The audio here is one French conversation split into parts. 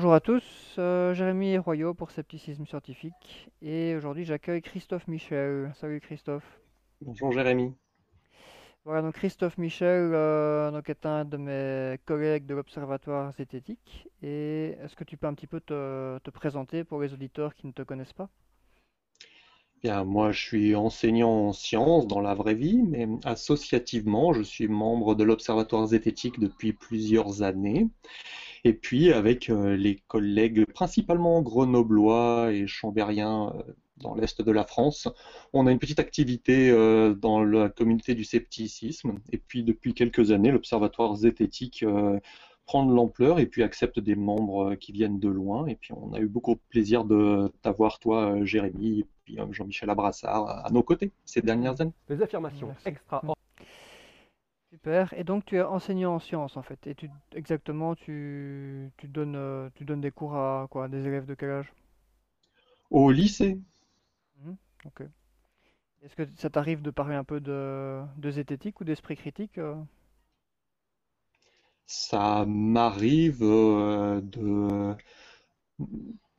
Bonjour à tous, euh, Jérémy Royaux pour Scepticisme Scientifique et aujourd'hui j'accueille Christophe Michel. Salut Christophe. Bonjour Jérémy. Voilà donc Christophe Michel euh, donc est un de mes collègues de l'Observatoire zététique et est-ce que tu peux un petit peu te, te présenter pour les auditeurs qui ne te connaissent pas? Bien, moi je suis enseignant en sciences dans la vraie vie, mais associativement, je suis membre de l'Observatoire zététique depuis plusieurs années. Et puis avec euh, les collègues principalement grenoblois et chambériens euh, dans l'est de la France, on a une petite activité euh, dans la communauté du scepticisme. Et puis depuis quelques années, l'Observatoire zététique prend de l'ampleur et puis accepte des membres qui viennent de loin. Et puis on a eu beaucoup de plaisir de t'avoir, toi, Jérémy, et puis Jean-Michel Abrassard à nos côtés ces dernières années. Les affirmations extra Super. Et donc tu es enseignant en sciences en fait. Et tu exactement tu, tu donnes euh, tu donnes des cours à quoi? Des élèves de quel âge? Au lycée, Mhm, Ok. Est-ce que ça t'arrive de parler un peu de, de zététique ou d'esprit critique? euh? Ça m'arrive euh, de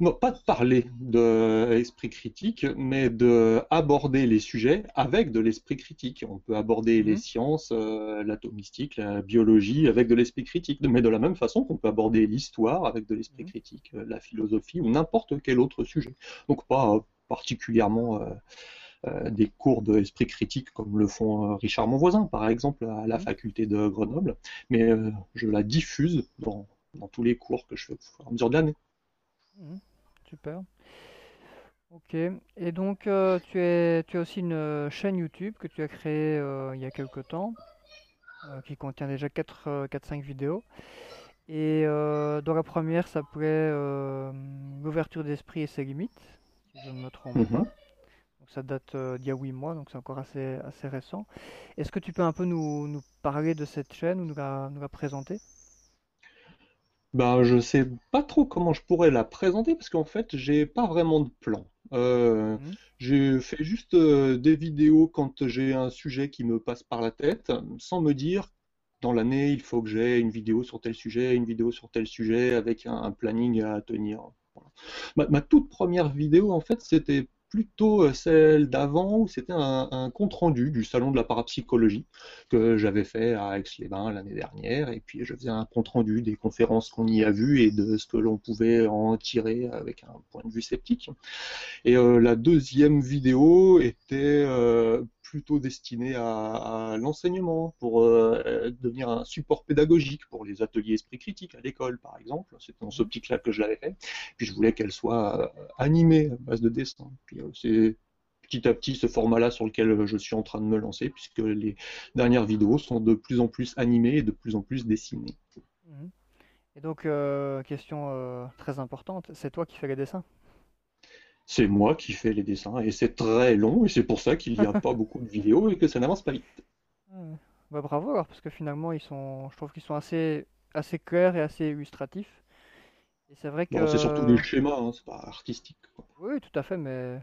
non, pas de parler de l'esprit critique, mais de aborder les sujets avec de l'esprit critique. On peut aborder les Mhm, sciences, euh, l'atomistique, la biologie avec de l'esprit critique, mais de la même façon qu'on peut aborder l'histoire avec de l'esprit mhm, critique, euh, la philosophie ou n'importe quel autre sujet. Donc pas euh, particulièrement euh, des cours d'esprit critique comme le font Richard Monvoisin, par exemple, à la mhm, faculté de Grenoble, mais je la diffuse dans, dans tous les cours que je fais au fur et à mesure de l'année. Super. Ok. Et donc euh, tu es tu as aussi une euh, chaîne YouTube que tu as créée euh, il y a quelque temps qui contient déjà 4 4-5 vidéos. Et dans la première s'appelait euh, L'ouverture d'esprit et ses limites, si je ne me trompe pas. Mhm. Donc ça date d'il y a 8 mois, donc c'est encore assez, assez récent. Est-ce que tu peux un peu nous, nous parler de cette chaîne ou nous la, nous la présenter? Ben, je sais pas trop comment je pourrais la présenter parce qu'en fait, j'ai pas vraiment de plan. Euh, Mhm, j'ai fait juste euh, des vidéos quand j'ai un sujet qui me passe par la tête, sans me dire dans l'année, il faut que j'ai une vidéo sur tel sujet, une vidéo sur tel sujet, avec un, un planning à tenir. Voilà. Ma, ma toute première vidéo, en fait, c'était plutôt euh, celle d'avant, où c'était un, compte-rendu du salon de la parapsychologie que j'avais fait à Aix-les-Bains l'année dernière, et puis je faisais un compte-rendu des conférences qu'on y a vues et de ce que l'on pouvait en tirer avec un point de vue sceptique. Et euh, la deuxième vidéo était euh, plutôt destinée à, l'enseignement, pour euh, devenir un support pédagogique pour les ateliers esprit critique à l'école, par exemple. C'était dans ce mhm, optique-là que je l'avais fait. Puis je voulais qu'elle soit euh, animée à base de dessin. Puis euh, c'est petit à petit ce format-là sur lequel je suis en train de me lancer, puisque les dernières vidéos sont de plus en plus animées et de plus en plus dessinées. mhm. Et donc, euh, question euh, très importante, c'est toi qui fais les dessins? C'est moi qui fais les dessins et c'est très long et c'est pour ça qu'il n'y a pas beaucoup de vidéos et que ça n'avance pas vite. Bah, bravo alors, parce que finalement, ils sont, je trouve qu'ils sont assez, assez clairs et assez illustratifs. Et c'est vrai Bon, c'est surtout des que, schémas, hein, c'est pas artistique, quoi. oui, tout à fait, mais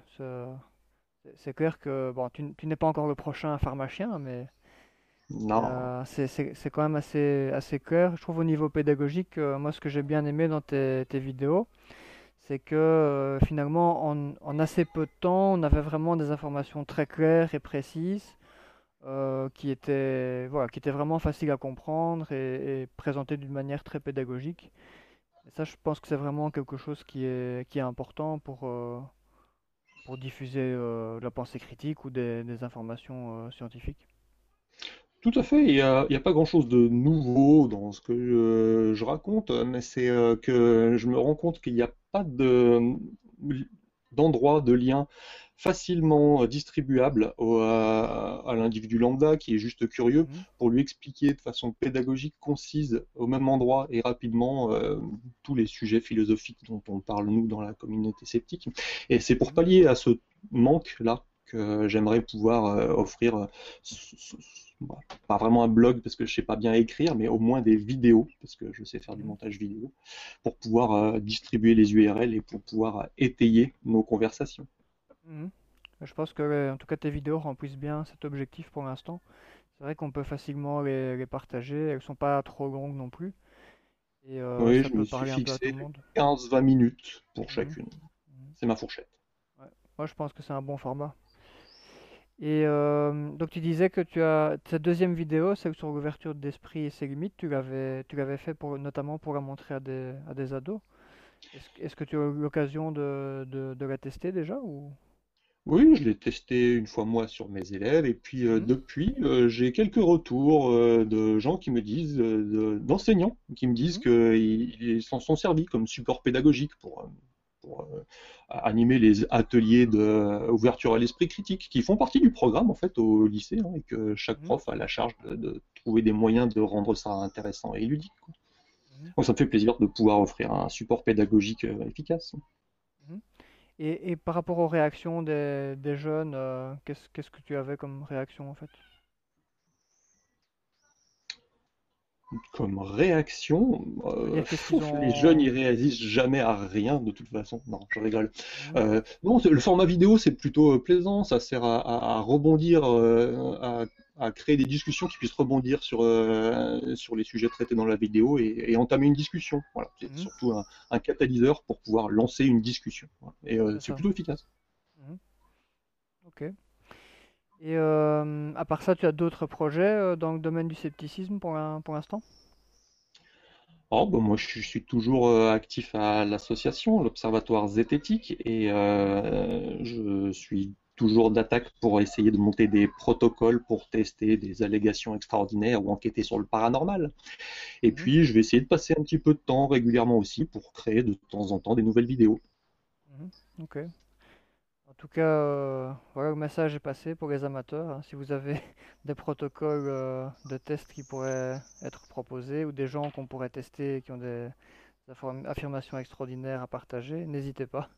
c'est clair que, bon, tu, n'es pas encore le prochain pharmacien, mais Non. euh, c'est c'est- c'est quand même assez, assez clair. Je trouve au niveau pédagogique, euh, moi, ce que j'ai bien aimé dans tes, tes vidéos, c'est que euh, finalement, en, assez peu de temps, on avait vraiment des informations très claires et précises. euh, qui étaient, vraiment faciles à comprendre et, présentées d'une manière très pédagogique. Et ça, je pense que c'est vraiment quelque chose qui est, important pour, euh, diffuser la pensée critique ou des, informations scientifiques. Tout à fait, il n'y a, pas grand-chose de nouveau dans ce que je, je raconte, mais c'est euh, que je me rends compte qu'il n'y a pas de, d'endroit, de lien facilement distribuable au- à, à l'individu lambda qui est juste curieux Mhm, pour lui expliquer de façon pédagogique, concise, au même endroit et rapidement euh, tous les sujets philosophiques dont on parle nous dans la communauté sceptique. Et c'est pour mhm, pallier à ce manque-là que j'aimerais pouvoir euh, offrir euh, bah, pas vraiment un blog parce que je sais pas bien écrire, mais au moins des vidéos parce que je sais faire du montage vidéo pour pouvoir euh, distribuer les URL et pour pouvoir euh, étayer nos conversations. mhm. Je pense que, euh, en tout cas, tes vidéos remplissent bien cet objectif pour l'instant. C'est vrai qu'on peut facilement les, les partager. Elles sont pas trop longues non plus. Et euh, Oui, ça je peut me suis parler tout fixé le monde. 15-20 minutes pour Mhm, chacune. mhm. C'est ma fourchette. Ouais. Moi, je pense que c'est un bon format. Et euh, donc, tu disais que tu as cette deuxième vidéo, celle sur l'ouverture d'esprit et ses limites, tu l'avais, tu l'avais fait pour, notamment pour la montrer à des, à des ados. Est-ce, que est-ce que tu as eu l'occasion de, de, de la tester déjà ou... Oui, je l'ai testé une fois moi sur mes élèves et puis euh, Mhm, depuis euh, j'ai quelques retours de gens qui me disent, de- d'enseignants qui me disent mhm, qu'ils ils s'en sont servis comme support pédagogique pour, pour euh, animer les ateliers d'ouverture à l'esprit critique qui font partie du programme en fait au lycée hein, et que chaque mhm, prof a la charge de, de trouver des moyens de rendre ça intéressant et ludique. quoi. mhm, Donc ça me fait plaisir de pouvoir offrir un support pédagogique euh, efficace. mhm. Et, et par rapport aux réactions des, des jeunes, euh, qu'est-ce, qu'est-ce que tu avais comme réaction en fait? Comme réaction, euh, les jeunes ils réagissent jamais à rien de toute façon. Non, je rigole. Euh, non, le format vidéo c'est plutôt euh, plaisant, ça sert à, à- à rebondir, à, à créer des discussions qui puissent rebondir sur, sur les sujets traités dans la vidéo et, et entamer une discussion. Voilà, c'est mhm, surtout un, un catalyseur pour pouvoir lancer une discussion. Voilà. Et c'est plutôt efficace. Mhm, Ok. Et euh, à part ça, tu as d'autres projets euh, dans le domaine du scepticisme pour l'in- pour l'instant? Oh, bah, moi, je suis, toujours euh, actif à l'association, l'Observatoire Zététique, et euh, je suis toujours d'attaque pour essayer de monter des protocoles pour tester des allégations extraordinaires ou enquêter sur le paranormal. Et mhm, puis, je vais essayer de passer un petit peu de temps régulièrement aussi pour créer de temps en temps des nouvelles vidéos. mhm. Ok. En tout cas, euh, voilà, le message est passé pour les amateurs. hein. Si vous avez des protocoles euh, de tests qui pourraient être proposés ou des gens qu'on pourrait tester qui ont des affirmations extraordinaires à partager, n'hésitez pas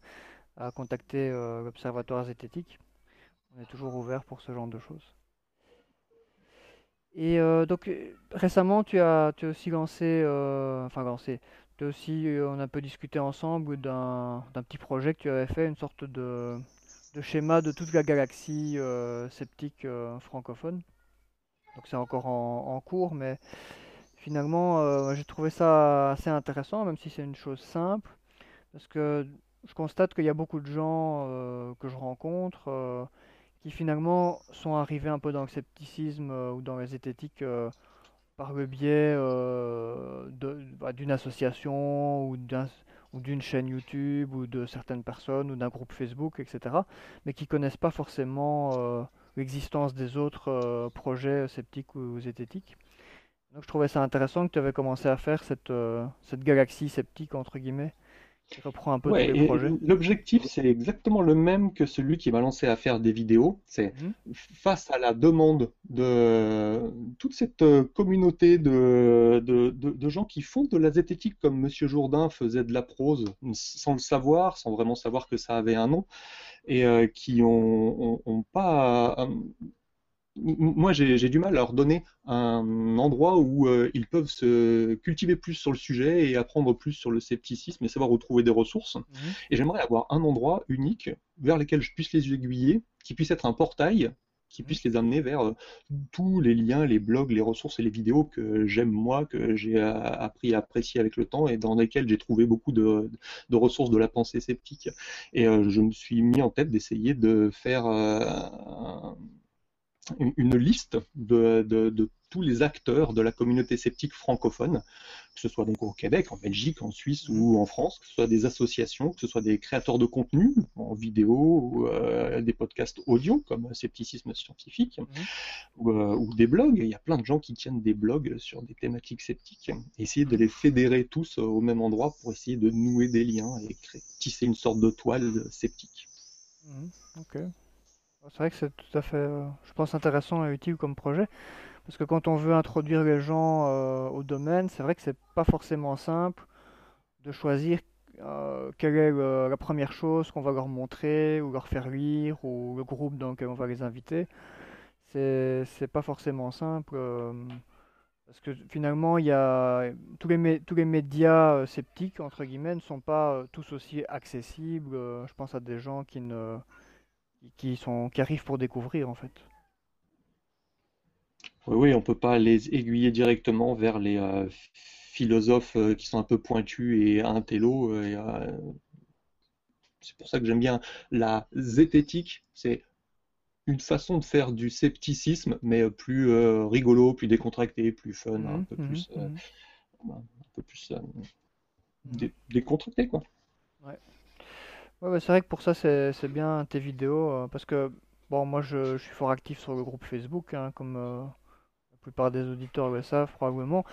à contacter euh, l'Observatoire zététique. On est toujours ouvert pour ce genre de choses. Et donc récemment, tu as, aussi lancé, enfin lancé, aussi, on a un peu discuté ensemble d'un petit projet que tu avais fait, une sorte de, de schéma de toute la galaxie euh, sceptique euh, francophone. Donc c'est encore en, cours, mais finalement, euh, j'ai trouvé ça assez intéressant, même si c'est une chose simple, parce que je constate qu'il y a beaucoup de gens que je rencontre qui finalement sont arrivés un peu dans le scepticisme ou dans les zététiques par le biais bah, d'une association ou d'un, ou d'une chaîne YouTube ou de certaines personnes ou d'un groupe Facebook, etc. Mais qui connaissent pas forcément euh, l'existence des autres euh, projets sceptiques ou zététiques. Donc je trouvais ça intéressant que tu avais commencé à faire cette, euh, cette galaxie sceptique, entre guillemets, qui reprend un peu tous les et projets. l'objectif, c'est exactement le même que celui qui m'a lancé à faire des vidéos. C'est Mhm, face à la demande de toute cette euh, communauté de, de, de- de gens qui font de la zététique comme Monsieur Jourdain faisait de la prose sans le savoir, sans vraiment savoir que ça avait un nom, et euh, qui ont, ont- ont pas. euh, moi, j'ai du mal à leur donner un endroit où euh, ils peuvent se cultiver plus sur le sujet et apprendre plus sur le scepticisme et savoir où trouver des ressources. mhm, Et j'aimerais avoir un endroit unique vers lequel je puisse les aiguiller, qui puisse être un portail, qui puisse les amener vers euh, tous les liens, les blogs, les ressources et les vidéos que j'aime moi, que j'ai euh, appris à apprécier avec le temps et dans lesquels j'ai trouvé beaucoup de, de ressources de la pensée sceptique. Et euh, je me suis mis en tête d'essayer de faire un- une liste de, de- de tous les acteurs de la communauté sceptique francophone, que ce soit donc au Québec, en Belgique, en Suisse ou en France, que ce soit des associations, que ce soit des créateurs de contenu en vidéo ou euh, des podcasts audio comme Scepticisme Scientifique mhm. ou, euh, ou des blogs. Il y a plein de gens qui tiennent des blogs sur des thématiques sceptiques. Essayer de les fédérer tous au même endroit pour essayer de nouer des liens et créer, tisser une sorte de toile sceptique. Mhm, Ok. C'est vrai que c'est tout à fait, euh, je pense, intéressant et utile comme projet, parce que quand on veut introduire les gens euh, au domaine, c'est vrai que c'est pas forcément simple de choisir euh, quelle est la première chose qu'on va leur montrer ou leur faire lire ou le groupe dans lequel on va les inviter. C'est pas forcément simple parce que finalement tous les médias sceptiques entre guillemets ne sont pas tous aussi accessibles. je pense à des gens qui ne qui sont qui arrivent pour découvrir en fait. Oui, oui, on peut pas les aiguiller directement vers les euh, philosophes qui sont un peu pointus et intello. Et, c'est pour ça que j'aime bien la zététique. C'est une façon de faire du scepticisme, mais plus rigolo, plus décontracté, plus fun, un peu plus, un peu plus décontracté, quoi. Ouais. Ouais, c'est vrai que pour ça, c'est bien tes vidéos, parce que Bon, moi je, suis fort actif sur le groupe Facebook, hein, comme euh, la plupart des auditeurs le savent probablement,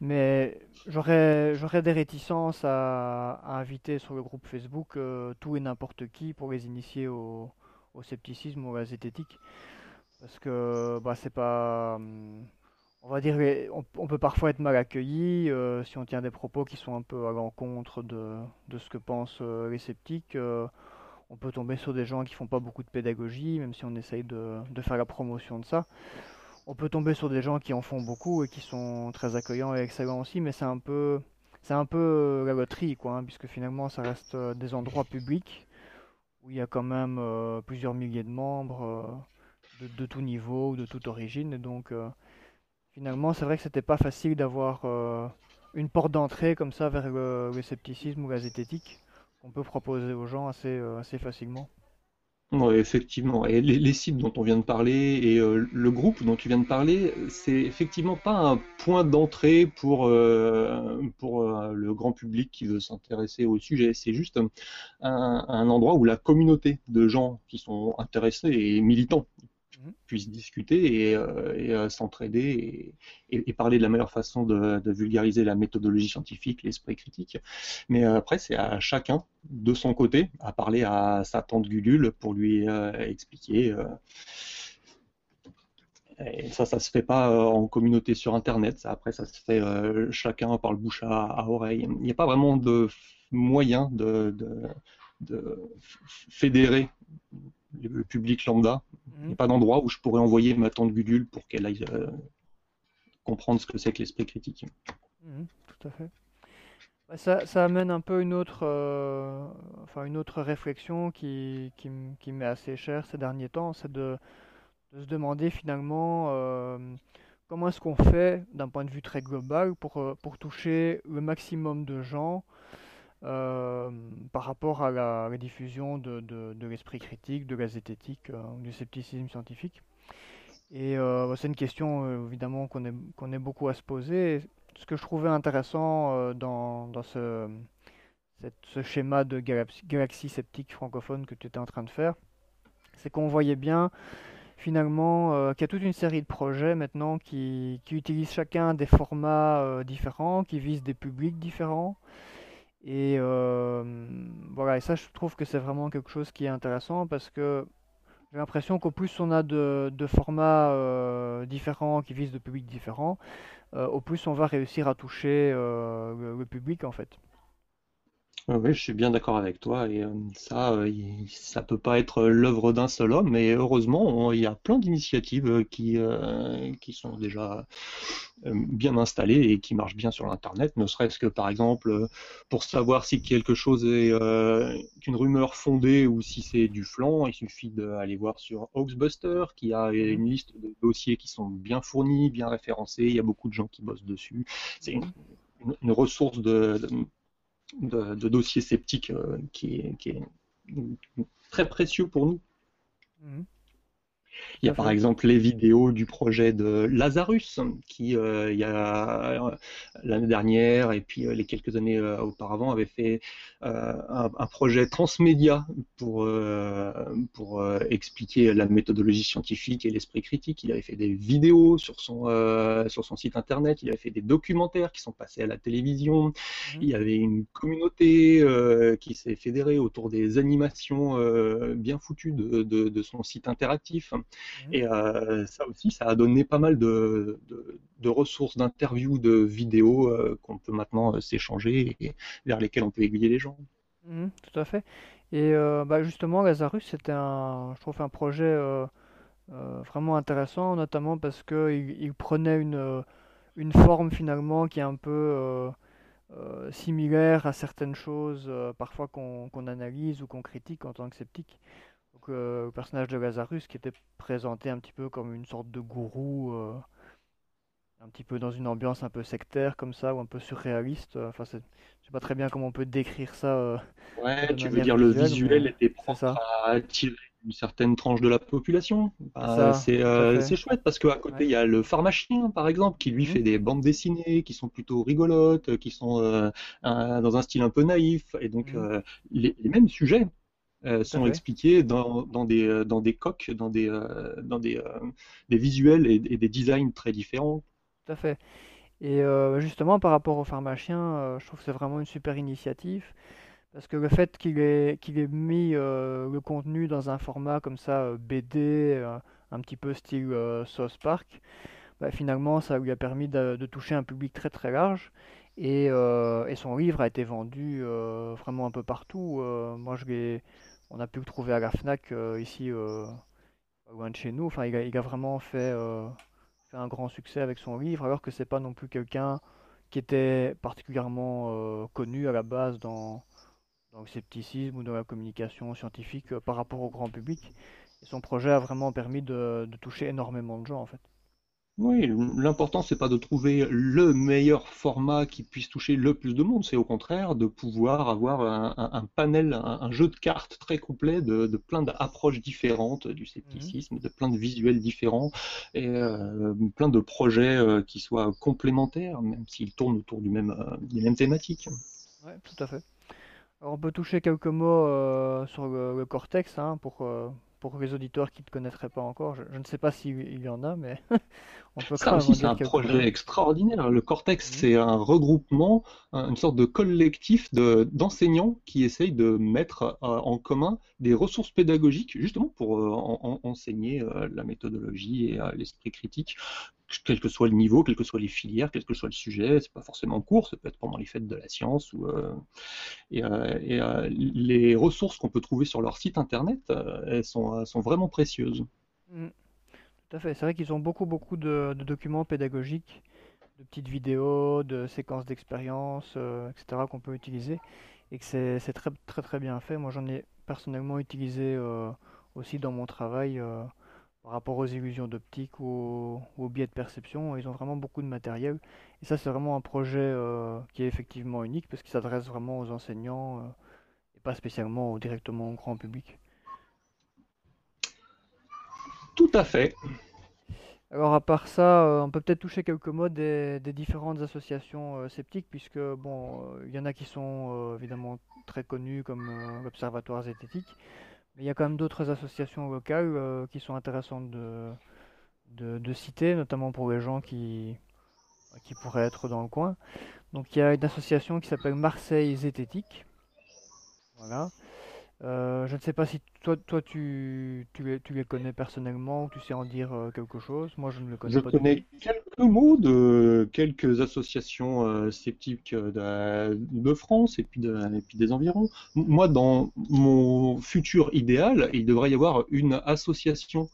mais j'aurais j'aurais des réticences à, inviter sur le groupe Facebook euh, tout et n'importe qui pour les initier au, scepticisme ou à la zététique, parce que bah, c'est pas... On va dire, on, peut parfois être mal accueilli euh, si on tient des propos qui sont un peu à l'encontre de, de, ce que pensent les sceptiques on peut tomber sur des gens qui font pas beaucoup de pédagogie, même si on essaye de, faire la promotion de ça. On peut tomber sur des gens qui en font beaucoup et qui sont très accueillants et excellents aussi, mais c'est un peu, c'est un peu euh, la loterie, quoi, hein, puisque finalement ça reste euh, des endroits publics où il y a quand même euh, plusieurs milliers de membres de, tout niveau, de toute origine, donc finalement c'est vrai que c'était pas facile d'avoir une porte d'entrée comme ça vers le, scepticisme ou la zététique on peut proposer aux gens assez, euh, assez facilement. Oui, effectivement. Et les, sites dont on vient de parler et euh, le groupe dont tu viens de parler, c'est effectivement pas un point d'entrée pour, euh, pour le grand public qui veut s'intéresser au sujet. C'est juste un, endroit où la communauté de gens qui sont intéressés et militants Mhm. puissent discuter et, euh, euh, s'entraider et, parler de la meilleure façon de, vulgariser la méthodologie scientifique, l'esprit critique. Mais euh, après, c'est à chacun, de son côté, à parler à sa tante Gulule pour lui expliquer. Et ça, ça se fait pas en communauté sur Internet. Ça, après, ça se fait chacun par le bouche à, oreille. Il n'y a pas vraiment de moyen de, de fédérer le public lambda. Il n'y a mhm. pas d'endroit où je pourrais envoyer ma tante Gudule pour qu'elle aille euh, comprendre ce que c'est que l'esprit critique. Mhm, tout à fait. Bah, ça, ça, amène un peu une autre, euh, enfin une autre réflexion qui, qui, qui m'est assez chère ces derniers temps, c'est de, de, se demander finalement euh, comment est-ce qu'on fait d'un point de vue très global pour, pour toucher le maximum de gens par rapport à la, diffusion de, l'esprit critique, de la zététique, euh, du scepticisme scientifique. Et euh, c'est une question évidemment qu'on est, beaucoup à se poser. Ce que je trouvais intéressant dans, ce, schéma de galaxie, sceptique francophone que tu étais en train de faire, c'est qu'on voyait bien finalement qu'il y a toute une série de projets maintenant qui utilisent chacun des formats différents, qui visent des publics différents. Et euh, voilà, et ça, je trouve que c'est vraiment quelque chose qui est intéressant parce que j'ai l'impression qu'au plus on a de, formats euh, différents qui visent de publics différents, euh, au plus on va réussir à toucher le, public en fait. Oui, je suis bien d'accord avec toi. Et ça, ça peut pas être l'œuvre d'un seul homme, mais heureusement, il y a plein d'initiatives qui, qui sont déjà euh, bien installé et qui marche bien sur l'internet, ne serait-ce que par exemple euh, pour savoir si quelque chose est euh, une rumeur fondée ou si c'est du flanc, il suffit d'aller voir sur Hoaxbuster qui a mhm. une liste de dossiers qui sont bien fournis, bien référencés, il y a beaucoup de gens qui bossent dessus. C'est une, mhm. ressource de, de, dossiers sceptiques qui, est, qui, est, très précieux pour nous. Mhm. Il y a par exemple les vidéos du projet de Lazarus, qui euh, il y a euh, l'année dernière et puis euh, les quelques années auparavant avait fait un, projet transmédia pour pour expliquer la méthodologie scientifique et l'esprit critique. Il avait fait des vidéos sur son sur son site internet. Il avait fait des documentaires qui sont passés à la télévision. Mmh. Il y avait une communauté qui s'est fédérée autour des animations bien foutues de, de, de son site interactif. Mmh. Et euh, ça aussi, ça a donné pas mal de, ressources d'interviews, de vidéos euh, qu'on peut maintenant euh, s'échanger et vers lesquelles on peut aiguiller les gens. Mmh, tout à fait. Et bah, justement, Lazarus, c'était un, je trouve un projet vraiment intéressant, notamment parce qu'il il prenait une, une forme finalement qui est un peu similaire à certaines choses parfois qu'on analyse ou qu'on critique en tant que sceptique le personnage de Lazarus qui était présenté un petit peu comme une sorte de gourou, euh, un petit peu dans une ambiance un peu sectaire comme ça, ou un peu surréaliste. Enfin, c'est- je sais pas très bien comment on peut décrire ça euh, Ouais, tu veux dire le visuelle, mais visuel était propre à attirer une certaine tranche de la population. c'est Bah, c'est euh, chouette parce qu'à côté Ouais. il y a le pharmacien par exemple qui lui Mhm. fait des bandes dessinées qui sont plutôt rigolotes, qui sont euh, un- dans un style un peu naïf et donc Mhm. euh, les, les mêmes sujets euh, sont fait, expliqués dans, dans des euh, dans des coques, dans des euh, dans des euh, des visuels et, et des designs très différents. tout à fait. Et justement, par rapport au pharmacien, euh, je trouve que c'est vraiment une super initiative. Parce que le fait qu'il ait, qu'il ait mis le contenu dans un format comme ça, BD, un petit peu style South Park, bah, finalement, ça lui a permis de, de toucher un public très très large. Et, euh, et son livre a été vendu euh, vraiment un peu partout. Euh, moi, je l'ai, on a pu le trouver à la Fnac euh, ici, euh, loin de chez nous. Enfin, il a, vraiment fait, euh, fait un grand succès avec son livre, alors que c'est pas non plus quelqu'un qui était particulièrement connu à la base dans, le scepticisme ou dans la communication scientifique par rapport au grand public. Son projet a vraiment permis de, de toucher énormément de gens en fait. Oui, l'important, c'est pas de trouver le meilleur format qui puisse toucher le plus de monde, c'est au contraire de pouvoir avoir un, panel, un, jeu de cartes très complet de, plein d'approches différentes du scepticisme, de plein de visuels différents et euh, plein de projets euh, qui soient complémentaires, même s'ils tournent autour du même, euh, des mêmes thématiques. Ouais, tout à fait. Alors, on peut toucher quelques mots euh, sur le, cortex hein, pour, pour les auditeurs qui ne connaîtraient pas encore. Je, je ne sais pas s'il y en a, mais on peut Ça aussi, c'est un projet extraordinaire. Le Cortex, Mhm. c'est un regroupement, un- une sorte de collectif de, d'enseignants qui essayent de mettre euh, en commun des ressources pédagogiques, justement pour euh, en- en- enseigner euh, la méthodologie et l'esprit critique, quel que soit le niveau, quelles que soient les filières, quel que soit le sujet. C'est pas forcément en cours, ça peut être pendant les fêtes de la science. Ou, euh, et euh, euh, les ressources qu'on peut trouver sur leur site internet, elles sont, sont vraiment précieuses. Mhm. Tout à fait. C'est vrai qu'ils ont beaucoup, beaucoup de, de documents pédagogiques, de petites vidéos, de séquences d'expériences, etc. qu'on peut utiliser et que c'est très, très, très bien fait. Moi, j'en ai personnellement utilisé aussi dans mon travail par rapport aux illusions d'optique ou aux, biais de perception. Ils ont vraiment beaucoup de matériel et ça, c'est vraiment un projet euh, qui est effectivement unique parce qu'il s'adresse vraiment aux enseignants euh, et pas spécialement au- directement au grand public. Tout à fait. Alors à part ça, euh, on peut peut-être toucher quelques mots des, des différentes associations sceptiques, puisque bon, il y en a qui sont évidemment très connues comme l'Observatoire zététique, mais il y a quand même d'autres associations locales euh, qui sont intéressantes de, citer, notamment pour les gens qui, qui pourraient être dans le coin. Donc il y a une association qui s'appelle Marseille Zététique, voilà. Euh, je ne sais pas si toi, toi tu, tu les, tu les connais personnellement ou tu sais en dire euh, quelque chose. Moi, je ne le connais Je pas tout. connais quelques mots de quelques associations euh, sceptiques de, de France et puis, de- et puis des environs. Moi, dans mon futur idéal, il devrait y avoir une association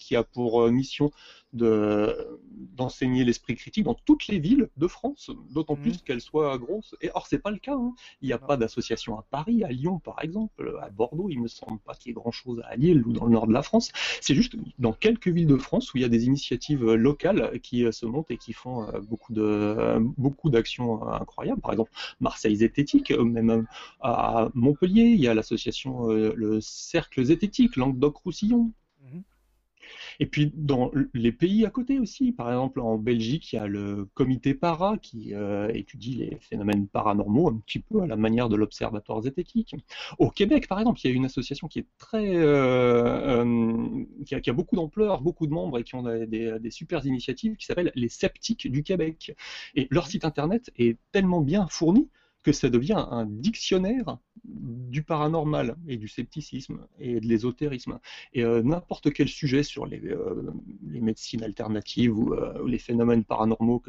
qui a pour euh, mission de, d'enseigner l'esprit critique dans toutes les villes de France, d'autant Mhm. plus qu'elles soient grosses. Et or, c'est pas le cas. hein. Il n'y a Non. pas d'association à Paris, à Lyon, par exemple, à Bordeaux. Il me semble pas qu'il y ait grand-chose à Lille ou dans le nord de la France. C'est juste dans quelques villes de France où il y a des initiatives euh, locales qui euh, se montent et qui font euh, beaucoup de euh, beaucoup d'actions euh, incroyables. Par exemple, Marseille Zététique, euh, même euh, à Montpellier, il y a l'association euh, le Cercle Zététique, Languedoc-Roussillon. Et puis dans les pays à côté aussi, par exemple en Belgique, il y a le comité para qui euh, étudie les phénomènes paranormaux un petit peu à la manière de l'Observatoire zététique. Au Québec, par exemple, il y a une association qui est très, euh, euh, qui, a, beaucoup d'ampleur, beaucoup de membres et qui ont des, des, des super initiatives qui s'appellent les Sceptiques du Québec. Et leur site internet est tellement bien fourni que ça devient un dictionnaire du paranormal et du scepticisme et de l'ésotérisme. Et euh, n'importe quel sujet sur les, euh, les médecines alternatives ou, euh, les phénomènes paranormaux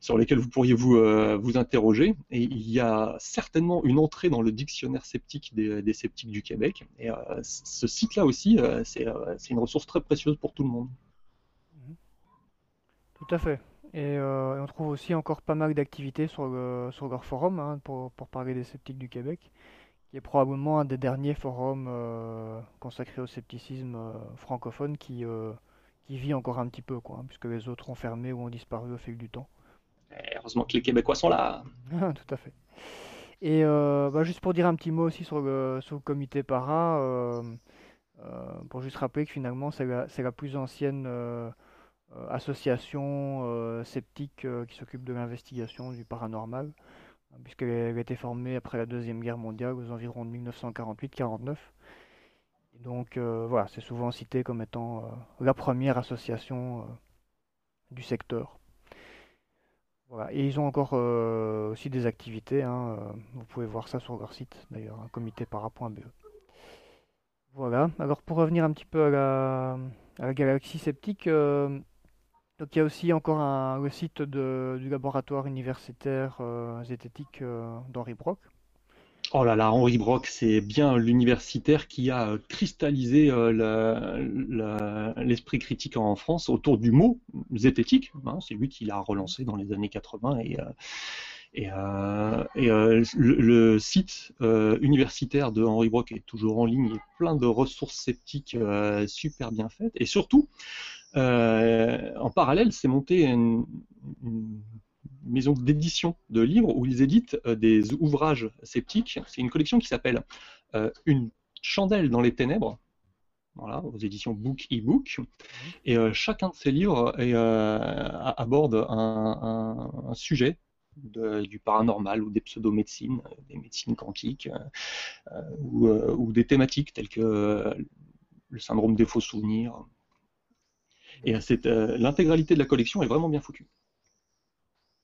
sur lesquels vous pourriez vous, vous interroger. Il y a certainement une entrée dans le dictionnaire sceptique des, des sceptiques du Québec. Et ce site-là aussi, c'est une ressource très précieuse pour tout le monde. Mhm. Tout à fait. Et, euh, et on trouve aussi encore pas mal d'activités sur, le- sur leur forum, hein, pour, pour parler des sceptiques du Québec, qui est probablement un des derniers forums euh, consacrés au scepticisme euh, francophone qui, euh, qui vit encore un petit peu, quoi, hein, puisque les autres ont fermé ou ont disparu au fil du temps. heureusement que les Québécois sont là. Tout à fait. Et euh, bah, juste pour dire un petit mot aussi sur le, sur le comité para, euh, euh, pour juste rappeler que finalement c'est la, c'est la plus ancienne association sceptique qui s'occupe de l'investigation du paranormal, hein, puisqu'elle a été formée après la Deuxième Guerre mondiale aux environs de 1948-49. Donc voilà, c'est souvent cité comme étant la première association du secteur. Voilà. Et ils ont encore euh, aussi des activités. Hein, euh, vous pouvez voir ça sur leur site d'ailleurs, hein, comitépara.be. Voilà. Alors pour revenir un petit peu à la, à la galaxie sceptique, euh, donc il y a aussi encore un, le site du laboratoire universitaire zététique d'Henri Brock. Oh là là, Henri Brock, c'est bien l'universitaire qui a cristallisé euh, l'esprit critique en France autour du mot zététique. Hein, c'est lui qui l'a relancé dans les années 80 et, euh, euh, le, site universitaire de Henri Brock est toujours en ligne, plein de ressources sceptiques super bien faites et surtout en parallèle, c'est monté une maison d'édition de livres où ils éditent euh, des ouvrages sceptiques. C'est une collection qui s'appelle euh, Une chandelle dans les ténèbres. Voilà, aux éditions Book e-Book. Et euh, chacun de ces livres aborde un, sujet du paranormal ou des pseudomédecines, des médecines quantiques, ou, des thématiques telles que le syndrome des faux souvenirs. Et l'intégralité de la collection est vraiment bien foutue.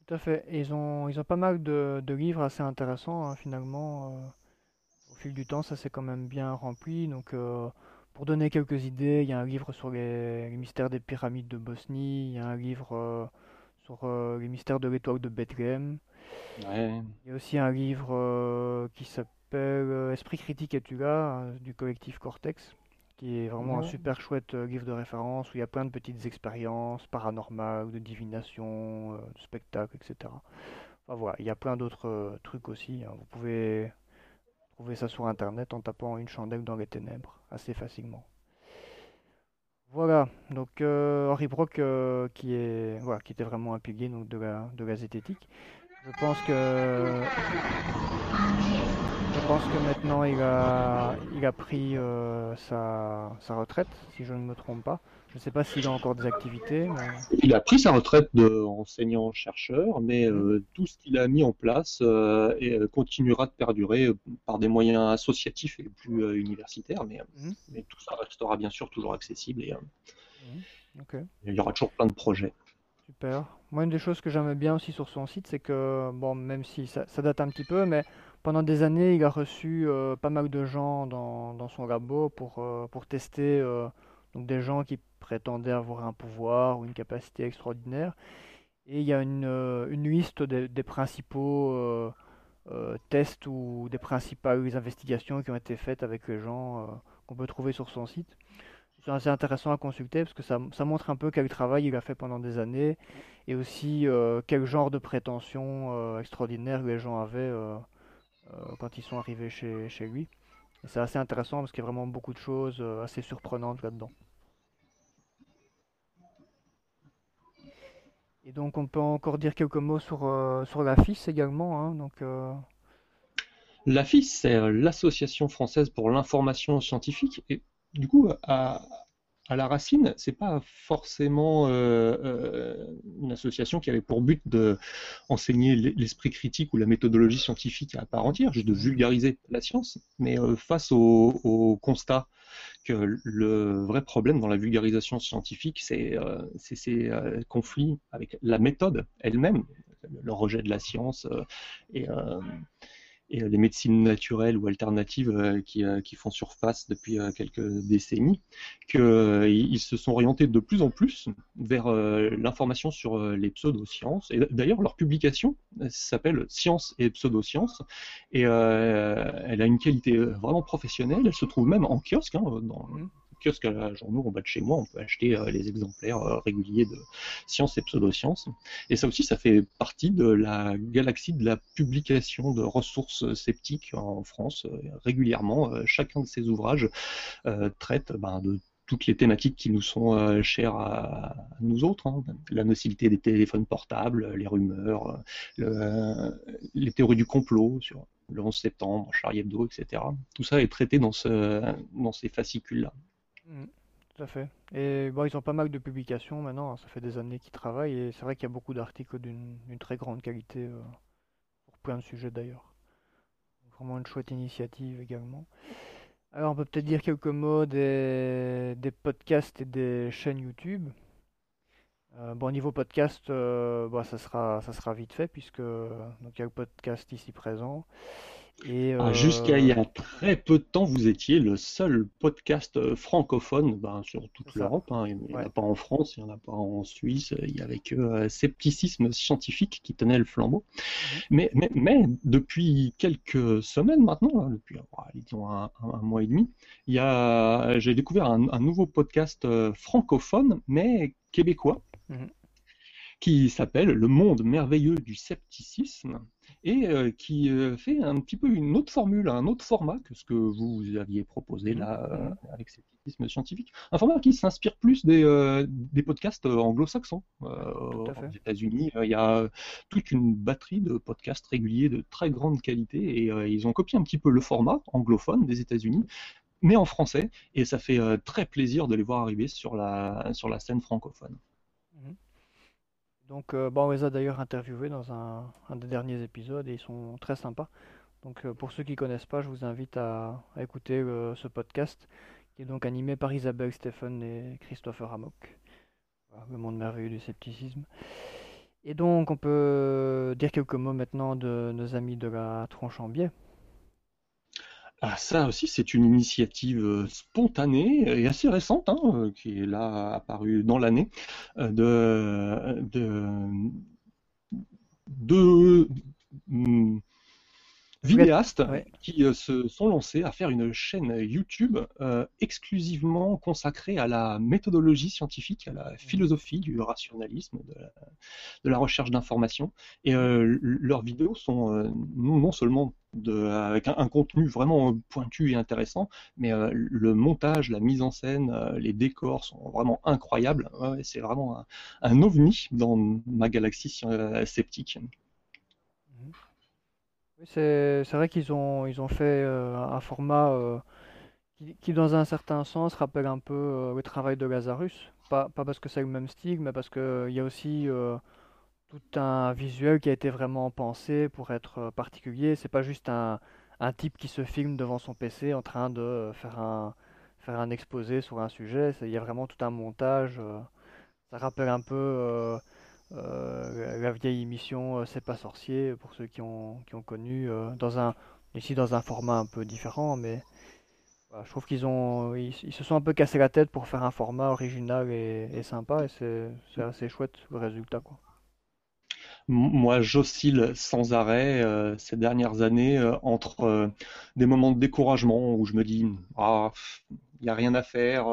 Tout à fait. ils ont, ils ont pas mal de, livres assez intéressants, hein, finalement. Euh, au fil du temps, ça s'est quand même bien rempli. Donc, euh, pour donner quelques idées, il y a un livre sur les, mystères des pyramides de Bosnie, il y a un livre euh, sur les mystères de l'étoile de Bethléem. Il y a aussi un livre qui s'appelle Esprit critique et tu là, hein, du collectif Cortex qui est vraiment un super chouette euh, livre de référence où il y a plein de petites expériences paranormales, de divination, euh, de spectacles, etc. Enfin voilà, il y a plein d'autres euh, trucs aussi. Hein. Vous pouvez trouver ça sur internet en tapant une chandelle dans les ténèbres assez facilement. Voilà, donc Henri Brock qui est voilà, qui était vraiment un pilier donc, de la de la zététique. Je pense que pense que maintenant il a, il a pris euh, sa, sa, retraite, si je ne me trompe pas. Je ne sais pas s'il a encore des activités. Il a pris sa retraite d'enseignant-chercheur, mais euh, tout ce qu'il a mis en place euh, et, continuera de perdurer par des moyens associatifs et plus universitaires, mais, mhm. mais, tout ça restera bien sûr toujours accessible et mhm. il y aura toujours plein de projets. Super. Moi, une des choses que j'aime bien aussi sur son site, c'est que, bon, même si ça, ça, date un petit peu, mais pendant des années, il a reçu euh, pas mal de gens dans, son labo pour, euh, tester euh, donc des gens qui prétendaient avoir un pouvoir ou une capacité extraordinaire. Et il y a une, liste des, principaux tests ou des principales investigations qui ont été faites avec les gens qu'on peut trouver sur son site. C'est assez intéressant à consulter parce que ça, montre un peu quel travail il a fait pendant des années et aussi quel genre de prétentions extraordinaires les gens avaient euh, quand ils sont arrivés chez, lui. c'est assez intéressant parce qu'il y a vraiment beaucoup de choses euh, assez surprenantes là-dedans. Et donc on peut encore dire quelques mots sur, euh, sur la FIS également. Hein, donc, La FIS, c'est l'Association française pour l'information scientifique. Et du coup, à, à la racine, c'est pas forcément euh, euh, une association qui avait pour but de enseigner l'esprit critique ou la méthodologie scientifique à part entière, juste de vulgariser la science, mais euh, face au, constat que le vrai problème dans la vulgarisation scientifique, c'est ces conflits avec la méthode elle-même, le rejet de la science et et euh, les médecines naturelles ou alternatives euh, qui, euh, qui, font surface depuis quelques décennies, qu'ils se sont orientés de plus en plus vers l'information sur les pseudosciences. Et d'ailleurs, leur publication s'appelle Science et pseudosciences, et elle a une qualité vraiment professionnelle. Elle se trouve même en kiosque, hein, dans, mmh kiosque à journaux en bas de chez moi, on peut acheter euh, les exemplaires euh, réguliers de sciences et pseudosciences. Et ça aussi, ça fait partie de la galaxie de la publication de ressources sceptiques en France. Euh, régulièrement, chacun de ces ouvrages traite ben, de toutes les thématiques qui nous sont chères à, nous autres, hein. la nocivité des téléphones portables, les rumeurs, les théories du complot sur le 11 septembre, Charlie Hebdo, etc. Tout ça est traité dans, ce, dans ces fascicules-là. Mmh, tout à fait. Et bon, ils ont pas mal de publications maintenant, hein. ça fait des années qu'ils travaillent, et c'est vrai qu'il y a beaucoup d'articles d'une très grande qualité, pour plein de sujets d'ailleurs. Vraiment une chouette initiative également. Alors, on peut peut-être dire quelques mots des, podcasts et des chaînes YouTube. Euh, bon, niveau podcast, euh, bah, ça sera, ça sera vite fait puisque donc il y a le podcast ici présent. Ah, jusqu'à il y a euh, très peu de temps, vous étiez le seul podcast euh, francophone ben, sur toute l'Europe. Hein. Il n'y en a pas en France, il n'y en a pas en Suisse. Il n'y avait que euh, Scepticisme Scientifique qui tenait le flambeau. Mhm. Mais, mais, depuis quelques semaines maintenant, depuis un, mois et demi, j'ai découvert un, nouveau podcast francophone, mais québécois. Mhm. qui s'appelle Le monde merveilleux du scepticisme et euh, qui euh, fait un petit peu une autre formule, un autre format que ce que vous aviez proposé là euh, avec scepticisme scientifique. Un format qui s'inspire plus des, des podcasts anglo-saxons. aux États-Unis, il y a toute une batterie de podcasts réguliers de très grande qualité et ils ont copié un petit peu le format anglophone des États-Unis mais en français, et ça fait très plaisir de les voir arriver sur la, sur la scène francophone. Donc, euh, on les a d'ailleurs interviewés dans un, des derniers épisodes et ils sont très sympas. Donc, euh, pour ceux qui ne connaissent pas, je vous invite à, écouter euh, ce podcast qui est donc animé par Isabelle Stephen et Christopher Amok. le monde merveilleux du scepticisme. Et donc, on peut dire quelques mots maintenant de nos amis de la tronche en biais. Ah, ça aussi, c'est une initiative euh, spontanée et assez récente, hein, euh, qui est là apparue dans l'année, euh, de, de, de, hmm, vidéastes qui euh, se sont lancés à faire une chaîne YouTube euh, exclusivement consacrée à la méthodologie scientifique, à la philosophie du rationalisme, de la, recherche d'informations. Et euh, leurs vidéos sont non, seulement avec un, contenu vraiment pointu et intéressant, mais le montage, la mise en scène, les décors sont vraiment incroyables. c'est vraiment un, ovni dans ma galaxie sceptique. Oui, c'est vrai qu'ils ont, ils ont fait euh, un format euh, qui, dans un certain sens, rappelle un peu euh, le travail de Lazarus. Pas, pas parce que c'est le même style, mais parce qu'il y a aussi tout un visuel qui a été vraiment pensé pour être particulier. C'est pas juste un, un type qui se filme devant son PC en train de faire un, faire un exposé sur un sujet. Il y a vraiment tout un montage. ça rappelle un peu euh, la vieille émission euh, C'est pas sorcier, pour ceux qui ont, qui ont connu, euh, dans un, ici dans un format un peu différent, mais je trouve qu'ils ont, ils, se sont un peu cassé la tête pour faire un format original et, sympa, et c'est assez chouette le résultat. Quoi. Moi, j'oscille sans arrêt ces dernières années entre des moments de découragement où je me dis ah il n'y a rien à faire,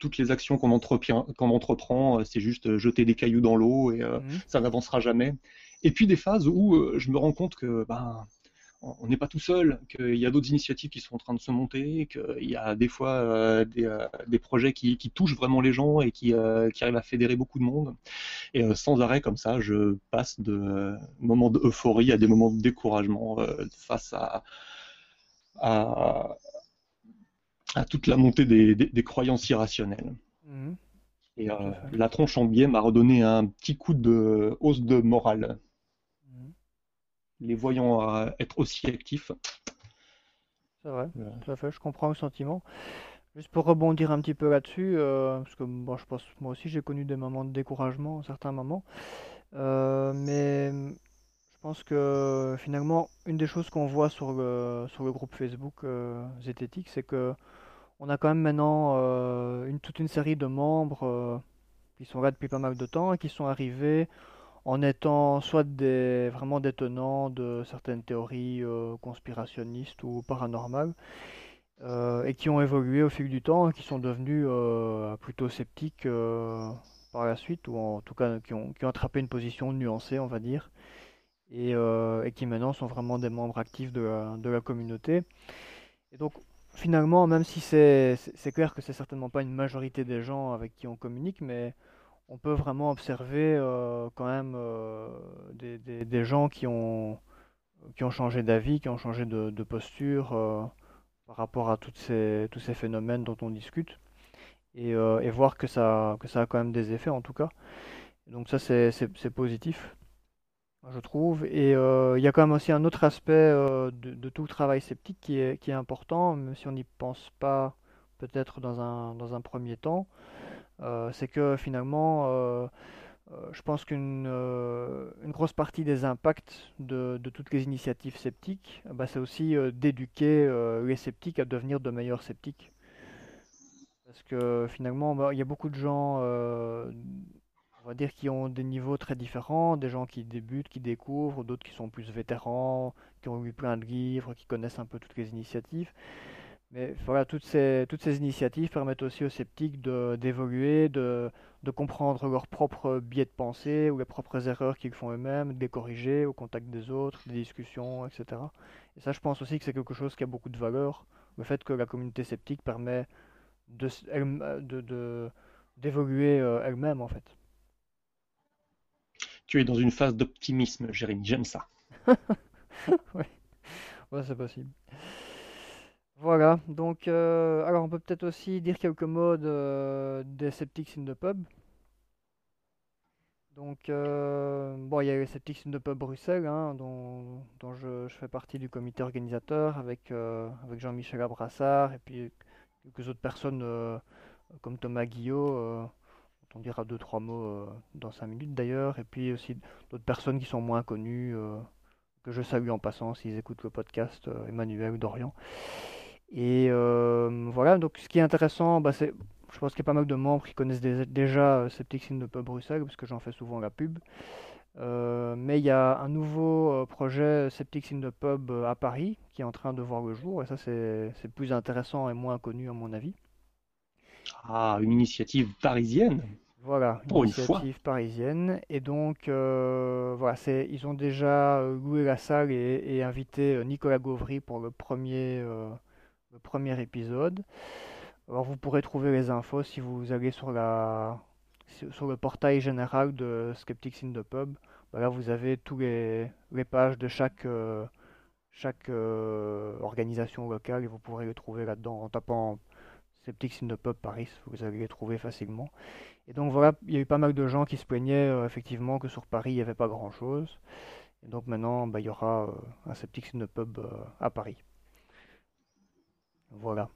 toutes les actions qu'on entreprend, euh, c'est juste euh, jeter des cailloux dans l'eau et euh, mhm. ça n'avancera jamais. Et puis des phases où je me rends compte que ben, on n'est pas tout seul, qu'il y a d'autres initiatives qui sont en train de se monter, qu'il y a des fois des, projets qui, touchent vraiment les gens et qui, arrivent à fédérer beaucoup de monde. Et sans arrêt comme ça, je passe de moments d'euphorie à des moments de découragement face à, à toute la montée des, croyances irrationnelles. Mhm. Et euh, la tronche en biais m'a redonné un petit coup de hausse de morale. Les voyant euh, être aussi actifs. C'est vrai, tout à fait, je comprends le sentiment. Juste pour rebondir un petit peu là-dessus, euh, parce que bon, je pense moi aussi j'ai connu des moments de découragement certains moments, mais je pense que finalement une des choses qu'on voit sur le, sur le groupe Facebook Zététique, c'est que on a quand même maintenant euh, une, toute une série de membres euh, qui sont là depuis pas mal de temps et qui sont arrivés en étant soit des vraiment de certaines théories euh, conspirationnistes ou paranormales et qui ont évolué au fil du temps qui sont devenus plutôt sceptiques par la suite ou en tout cas qui ont, qui ont attrapé une position nuancée on va dire et, qui maintenant sont vraiment des membres actifs de la, communauté. Et donc finalement, même si c'est clair que c'est certainement pas une majorité des gens avec qui on communique, mais on peut vraiment observer euh, quand même euh, des, gens qui ont, qui ont changé d'avis, qui ont changé de, posture euh, par rapport à ces, tous ces phénomènes dont on discute, et, voir que ça, que ça a quand même des effets en tout cas. Donc ça, c'est positif, je trouve. Et il y a quand même aussi un autre aspect de, de tout le travail sceptique qui est, qui est important, même si on n'y pense pas peut-être dans un, dans un premier temps. Euh, c'est que finalement, euh, euh, je pense qu'une une grosse partie des impacts de, toutes les initiatives sceptiques, bah, c'est aussi d'éduquer les sceptiques à devenir de meilleurs sceptiques. Parce que finalement, bah, il y a beaucoup de gens, qui ont des niveaux très différents, des gens qui débutent, qui découvrent, d'autres qui sont plus vétérans, qui ont lu plein de livres, qui connaissent un peu toutes les initiatives. Mais voilà, toutes ces, toutes ces initiatives permettent aussi aux sceptiques de, d'évoluer, de, de comprendre leurs propres biais de pensée ou les propres erreurs qu'ils font eux-mêmes, de les corriger au contact des autres, des discussions, etc. Et ça, je pense aussi que c'est quelque chose qui a beaucoup de valeur, le fait que la communauté sceptique permet de, d'évoluer euh, elle-même, en fait. Tu es dans une phase d'optimisme, Jérémy, j'aime ça. Ouais, ouais, c'est possible. Voilà, donc, euh, alors on peut peut-être aussi dire quelques mots de- des Sceptics in the Pub. Donc, euh, bon, il y a les Sceptics in the Pub Bruxelles, hein, dont, je, fais partie du comité organisateur avec, euh, avec Jean-Michel Abrassard et puis quelques autres personnes comme Thomas Guillot, dont on dira deux, trois mots dans cinq minutes d'ailleurs, et puis aussi d'autres personnes qui sont moins connues, que je salue en passant s'ils écoutent le podcast, Emmanuel Dorian. Et euh, voilà, donc ce qui est intéressant, bah, c'est, je pense qu'il y a pas mal de membres qui connaissent dé- déjà euh, Septic Sin de Pub Bruxelles, parce que j'en fais souvent la pub. Euh, mais il y a un nouveau projet Septic Sin de Pub à Paris qui est en train de voir le jour, et ça c'est c'est plus intéressant et moins connu à mon avis. Ah, une initiative parisienne, Voilà, une initiative parisienne. Et donc, euh, voilà, c'est, ils ont déjà loué la salle et, et invité Nicolas Gauvry pour le premier, euh, le premier épisode. Alors, vous pourrez trouver les infos si vous allez sur la, sur le portail général de Skeptics in the Pub. Voilà, vous avez tous les, pages de chaque, euh, euh, organisation locale et vous pourrez les trouver là-dedans en tapant Skeptics in the Pub Paris. Vous allez les trouver facilement. Et donc voilà, il y a eu pas mal de gens qui se plaignaient euh, effectivement que sur Paris il n'y avait pas grand-chose. Et donc maintenant, bah, il y aura un Septic in the Pub à Paris. Voilà.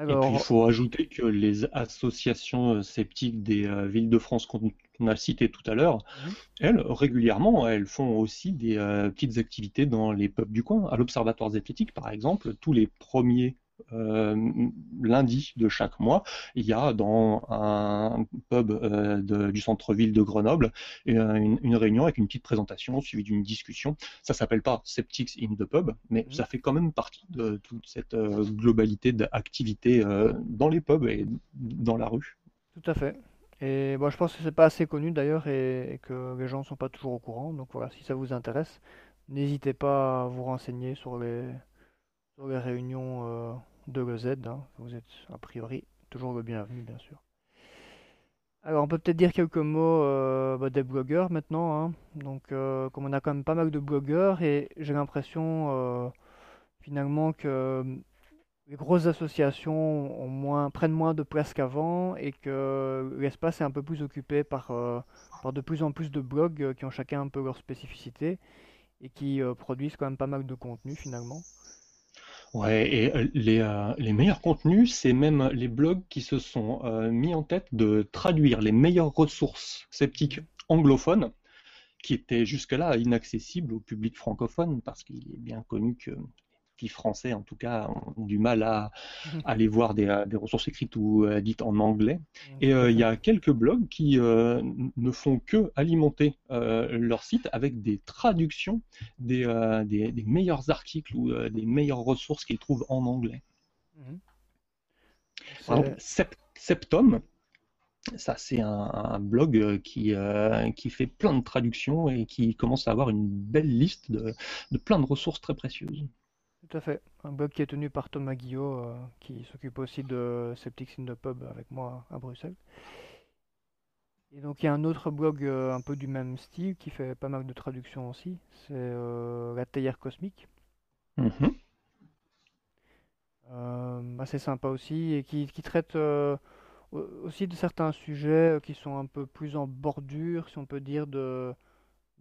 Et puis, il faut ajouter que les associations euh, sceptiques des euh, villes de France qu'on qu'on a citées tout à l'heure, mhm, elles, régulièrement, elles font aussi des euh, petites activités dans les pubs du coin. À l'Observatoire zététique, par exemple, tous les premiers euh, lundis de chaque mois, il y a dans un pub euh, de- du centre-ville de Grenoble euh, une, une réunion avec une petite présentation suivie d'une discussion. Ça s'appelle pas Sceptics in the Pub, mais mhm, ça fait quand même partie de toute cette globalité d'activités dans les pubs et dans la rue. tout à fait. Et bon, je pense que c'est pas assez connu d'ailleurs et, et que les gens ne sont pas toujours au courant. Donc voilà, si ça vous intéresse, n'hésitez pas à vous renseigner sur les, les réunions euh, de l'EZ. hein. Vous êtes a priori toujours le bienvenu, bien sûr. Alors, on peut peut-être dire quelques mots euh, bah, des blogueurs maintenant. hein. Donc, euh, comme on a quand même pas mal de blogueurs, et j'ai l'impression finalement que les grosses associations ont moins, prennent moins de place qu'avant et que l'espace est un peu plus occupé par, de plus en plus de blogs qui ont chacun un peu leur spécificité et qui produisent quand même pas mal de contenu finalement. Ouais, et euh, les, euh, les meilleurs contenus, c'est même les blogs qui se sont euh, mis en tête de traduire les meilleures ressources sceptiques anglophones qui étaient jusque-là inaccessibles au public francophone parce qu'il est bien connu que Français, en tout cas, ont du mal à, aller voir des, euh, des ressources écrites ou euh, dites en anglais. Et euh, il y a quelques blogs qui euh, ne font que alimenter leur site avec des traductions des, des, des meilleurs articles ou des meilleures ressources qu'ils trouvent en anglais. Mhm. Par exemple, C'est Sept- Septum, ça c'est un, un blog qui, euh, qui fait plein de traductions et qui commence à avoir une belle liste de, de plein de ressources très précieuses. Tout à fait. Un blog qui est tenu par Thomas Guillot, qui s'occupe aussi de Septics in the Pub avec moi à Bruxelles. Et donc il y a un autre blog un peu du même style qui fait pas mal de traductions aussi, c'est La Théière Cosmique. Mhm. assez sympa aussi et qui, qui traite aussi de certains sujets qui sont un peu plus en bordure, si on peut dire, de,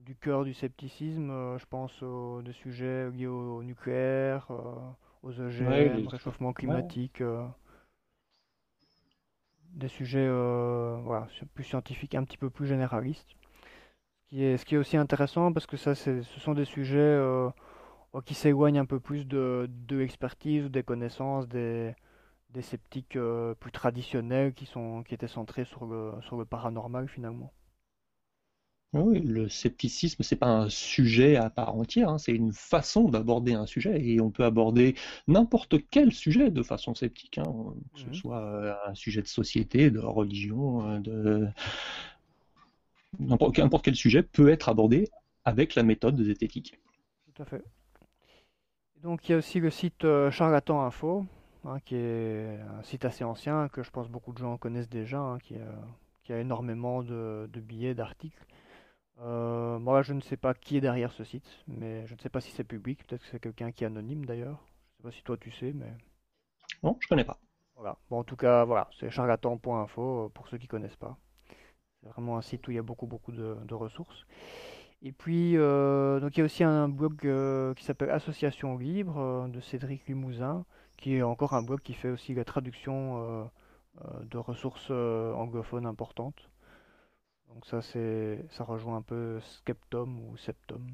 du cœur du scepticisme. Euh, je pense aux sujets liés au, nucléaire, euh, aux OGM, au réchauffement climatique. Euh, des sujets voilà, plus scientifiques, un petit peu plus généralistes. Ce qui est, ce qui est aussi intéressant parce que ça, ce sont des sujets qui s'éloignent un peu plus de, de l'expertise, des connaissances, des, des sceptiques plus traditionnels qui, sont, qui étaient centrés sur le, sur le paranormal finalement. Oui, le scepticisme, c'est pas un sujet à part entière, hein, c'est une façon d'aborder un sujet et on peut aborder n'importe quel sujet de façon sceptique, hein, que ce mmh soit euh, un sujet de société, de religion, euh, de n'importe quel sujet peut être abordé avec la méthode de zététique. Tout à fait. Donc il y a aussi le site euh, Charlatan Info, hein, qui est un site assez ancien que je pense beaucoup de gens connaissent déjà, qui, a, énormément de billets, d'articles. Euh, moi, je ne sais pas qui est derrière ce site, mais je ne sais pas si c'est public. Peut-être que c'est quelqu'un qui est anonyme d'ailleurs. Je ne sais pas si toi tu sais, mais. Non, je connais pas. Voilà. Bon, en tout cas, voilà, c'est charlatan.info euh, pour ceux qui connaissent pas. C'est vraiment un site où il y a beaucoup, beaucoup de, ressources. Et puis, euh, donc il y a aussi un blog qui s'appelle Association Libre de Cédric Limousin, qui est encore un blog qui fait aussi la traduction de ressources anglophones importantes. Donc ça, c'est, ça rejoint un peu Skeptum ou Septum.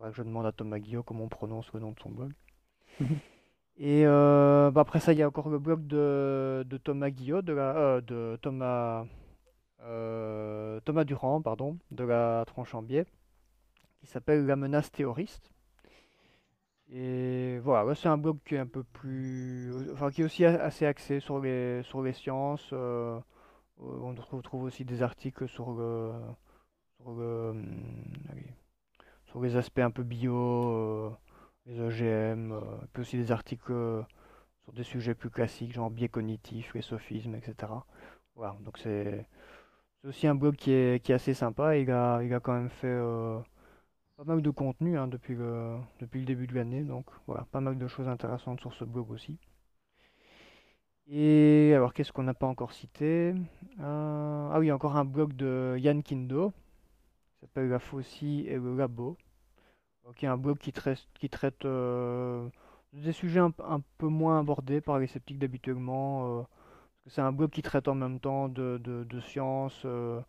que je demande à Thomas Guillot comment on prononce le nom de son blog. Et euh, bah, après ça, il y a encore le blog de, Thomas Guillot, de, la, euh, de Thomas, euh, Thomas Durand, pardon, de la Tranche en Biais, qui s'appelle La menace théoriste. Et voilà, c'est un blog qui est un peu plus, enfin qui est aussi assez axé sur les sur les sciences. Euh, on retrouve aussi des articles sur hum, sur, les aspects un peu bio, euh, les OGM, euh, puis aussi des articles sur des sujets plus classiques, genre biais cognitifs, les sophismes, etc. Voilà, donc c'est aussi un blog qui est, qui est assez sympa. Il a, il a quand même fait pas mal de contenu hein, depuis, le, depuis le début de l'année, donc voilà, pas mal de choses intéressantes sur ce blog aussi. Et alors, qu'est-ce qu'on n'a pas encore cité? Euh, Ah oui, encore un blog de Yann Kindo, qui s'appelle La Faucille et le Labo. qui est un blog qui traite, qui traite euh, des sujets un, peu moins abordés par les sceptiques d'habituellement. Euh, c'est un blog qui traite en même temps de, de, sciences, de,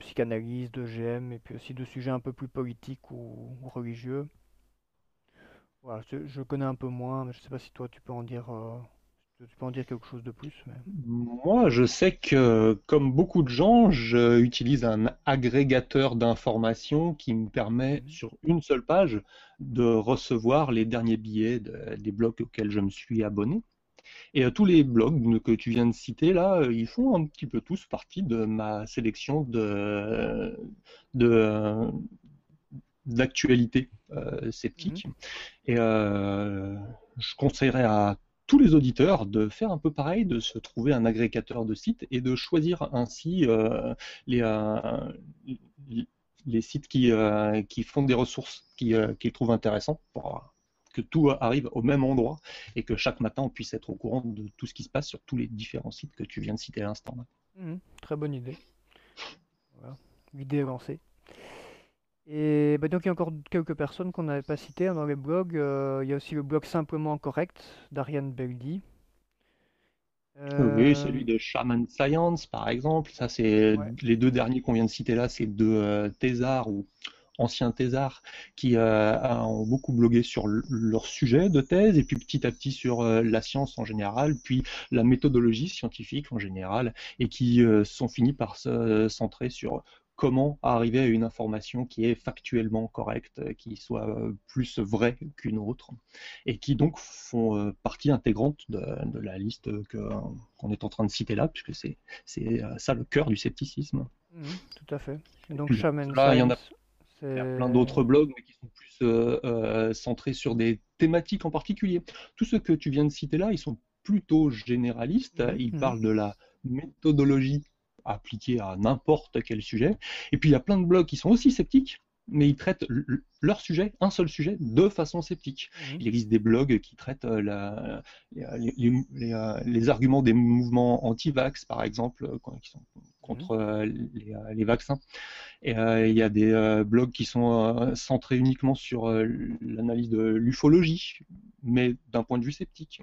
psychanalyse, de GM, et puis aussi de sujets un peu plus politiques ou, religieux. Voilà, je, je, connais un peu moins, mais je ne sais pas si toi tu peux en dire tu peux en dire quelque chose de plus Moi, je sais que, comme beaucoup de gens, j'utilise un agrégateur d'informations qui me permet, mhm. sur une seule page, de recevoir les derniers billets des blogs auxquels je me suis abonné. Et euh, tous les blogs que tu viens de citer là, euh, ils font un petit peu tous partie de ma sélection de, d'actualité euh, sceptique. Mhm. Et je conseillerais à tous les auditeurs de faire un peu pareil, de se trouver un agrégateur de sites et de choisir ainsi euh, les, euh, les sites qui, euh, qui font des ressources qu'ils trouvent intéressantes pour que tout arrive au même endroit et que chaque matin on puisse être au courant de tout ce qui se passe sur tous les différents sites que tu viens de citer à l'instant. Mmh, très bonne idée. Voilà. Idée lancée. Et bah, donc il y a encore quelques personnes qu'on n'avait pas citées hein, dans les blogs. Euh, il y a aussi le blog Simplement Correct d'Ariane Beldi. Oui, euh, celui de Shaman Science par exemple. Ça, c'est les deux derniers qu'on vient de citer là, c'est deux euh, thésards ou anciens thésards qui ont beaucoup blogué sur leur sujet de thèse et puis petit à petit sur la science en général, puis la méthodologie scientifique en général et qui sont finis par se centrer sur comment arriver à une information qui est factuellement correcte, euh, qui soit euh, plus vraie qu'une autre, et qui donc font euh, partie intégrante de, la liste qu'on est en train de citer là, puisque c'est ça le cœur du scepticisme. Mmh, tout à fait. donc Shaman Science, Il y a plein d'autres blogs mais qui sont plus centrés sur des thématiques en particulier. Tous ceux que tu viens de citer là, ils sont plutôt généralistes. Mhm. Ils parlent de la méthodologie appliquée à n'importe quel sujet. Et puis il y a plein de blogs qui sont aussi sceptiques, mais ils traitent leur sujet, un seul sujet, de façon sceptique. Mhm. Il existe des blogs qui traitent euh, euh, les, arguments des mouvements anti-vax, par exemple, euh, qui sont contre mhm. les, vaccins. Et il y a des blogs qui sont centrés uniquement sur l'analyse de l'ufologie, mais d'un point de vue sceptique.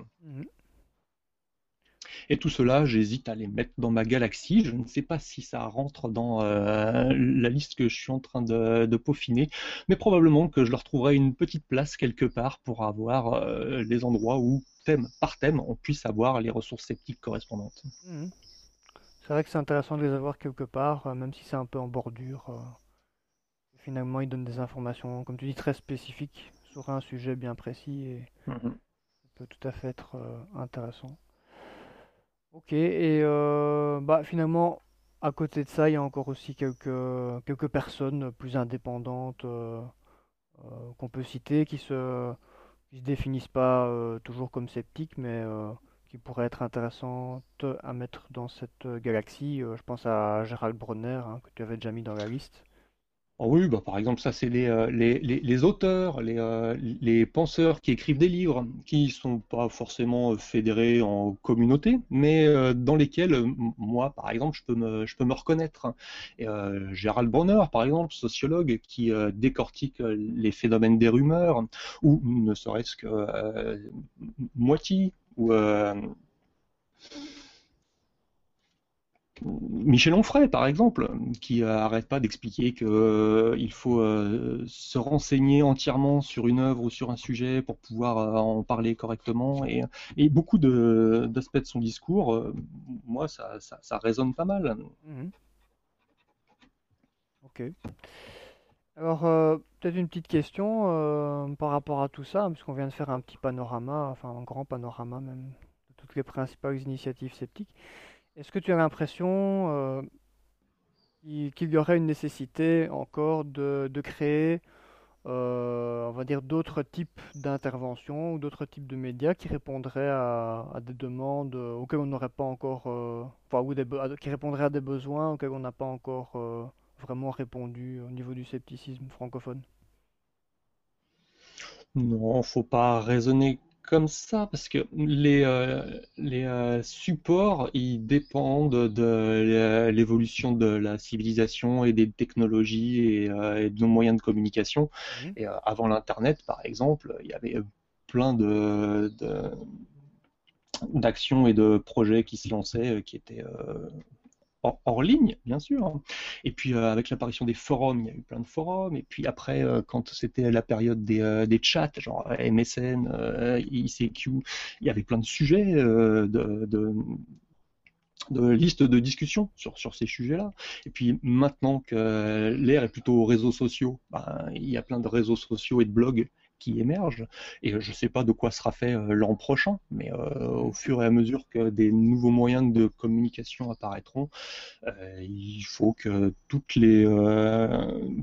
Et tout cela, j'hésite à les mettre dans ma galaxie. Je ne sais pas si ça rentre dans euh, la liste que je suis en train de, peaufiner, mais probablement que je leur trouverai une petite place quelque part pour avoir euh, les endroits où, thème par thème, on puisse avoir les ressources sceptiques correspondantes. Mhm. C'est vrai que c'est intéressant de les avoir quelque part, euh, même si c'est un peu en bordure. finalement, ils donnent des informations, comme tu dis, très spécifiques sur un sujet bien précis et mhm. ça peut tout à fait être intéressant. Ok, et euh, bah, finalement, à côté de ça, il y a encore aussi quelques, quelques personnes plus indépendantes euh, euh, qu'on peut citer qui se, qui se définissent pas toujours comme sceptiques, mais qui pourraient être intéressantes à mettre dans cette galaxie. je pense à Gérald Bronner, hein, que tu avais déjà mis dans la liste. Oh oui, bah par exemple, ça c'est les, euh, auteurs, les, euh, les penseurs qui écrivent des livres, qui sont pas forcément euh, fédérés en communauté, mais dans lesquels moi, par exemple, je peux me, reconnaître. Gérald Bronner, par exemple, sociologue, qui décortique les phénomènes des rumeurs, ou ne serait-ce que moitié, ou Michel Onfray, par exemple, qui n'arrête pas d'expliquer qu'il euh, faut euh, se renseigner entièrement sur une œuvre ou sur un sujet pour pouvoir euh, en parler correctement. Et, beaucoup d'aspects de, son discours, moi, ça, résonne pas mal. Mhm. Ok. Alors, peut-être une petite question par rapport à tout ça, puisqu'on vient de faire un petit panorama, enfin un grand panorama même, de toutes les principales initiatives sceptiques. Est-ce que tu as l'impression euh, qu'il y aurait une nécessité encore de, créer, euh, d'autres types d'interventions ou d'autres types de médias qui répondraient à, des demandes auxquelles on n'aurait pas encore, euh, enfin, ou qui répondraient à des besoins auxquels on n'a pas encore vraiment répondu au niveau du scepticisme francophone? Non, faut pas raisonner comme ça parce que les, euh, les euh, supports ils dépendent de l'évolution de la civilisation et des technologies et, euh, de nos moyens de communication. Mmh. Et avant l'internet, par exemple, il y avait plein de, d'actions et de projets qui se lançaient qui étaient hors, ligne, bien sûr. Hein. Et puis euh, avec l'apparition des forums, il y a eu plein de forums. Et puis après, euh, quand c'était la période des, euh, des, chats, genre MSN, ICQ, il y avait plein de sujets de, de de listes de discussion sur, sur ces sujets-là. Et puis maintenant que l'ère est plutôt aux réseaux sociaux, ben, il y a plein de réseaux sociaux et de blogs qui émergent. Et je ne sais pas de quoi sera fait euh, l'an prochain, mais euh, au fur et à mesure que des nouveaux moyens de communication apparaîtront, euh, il faut que toutes les,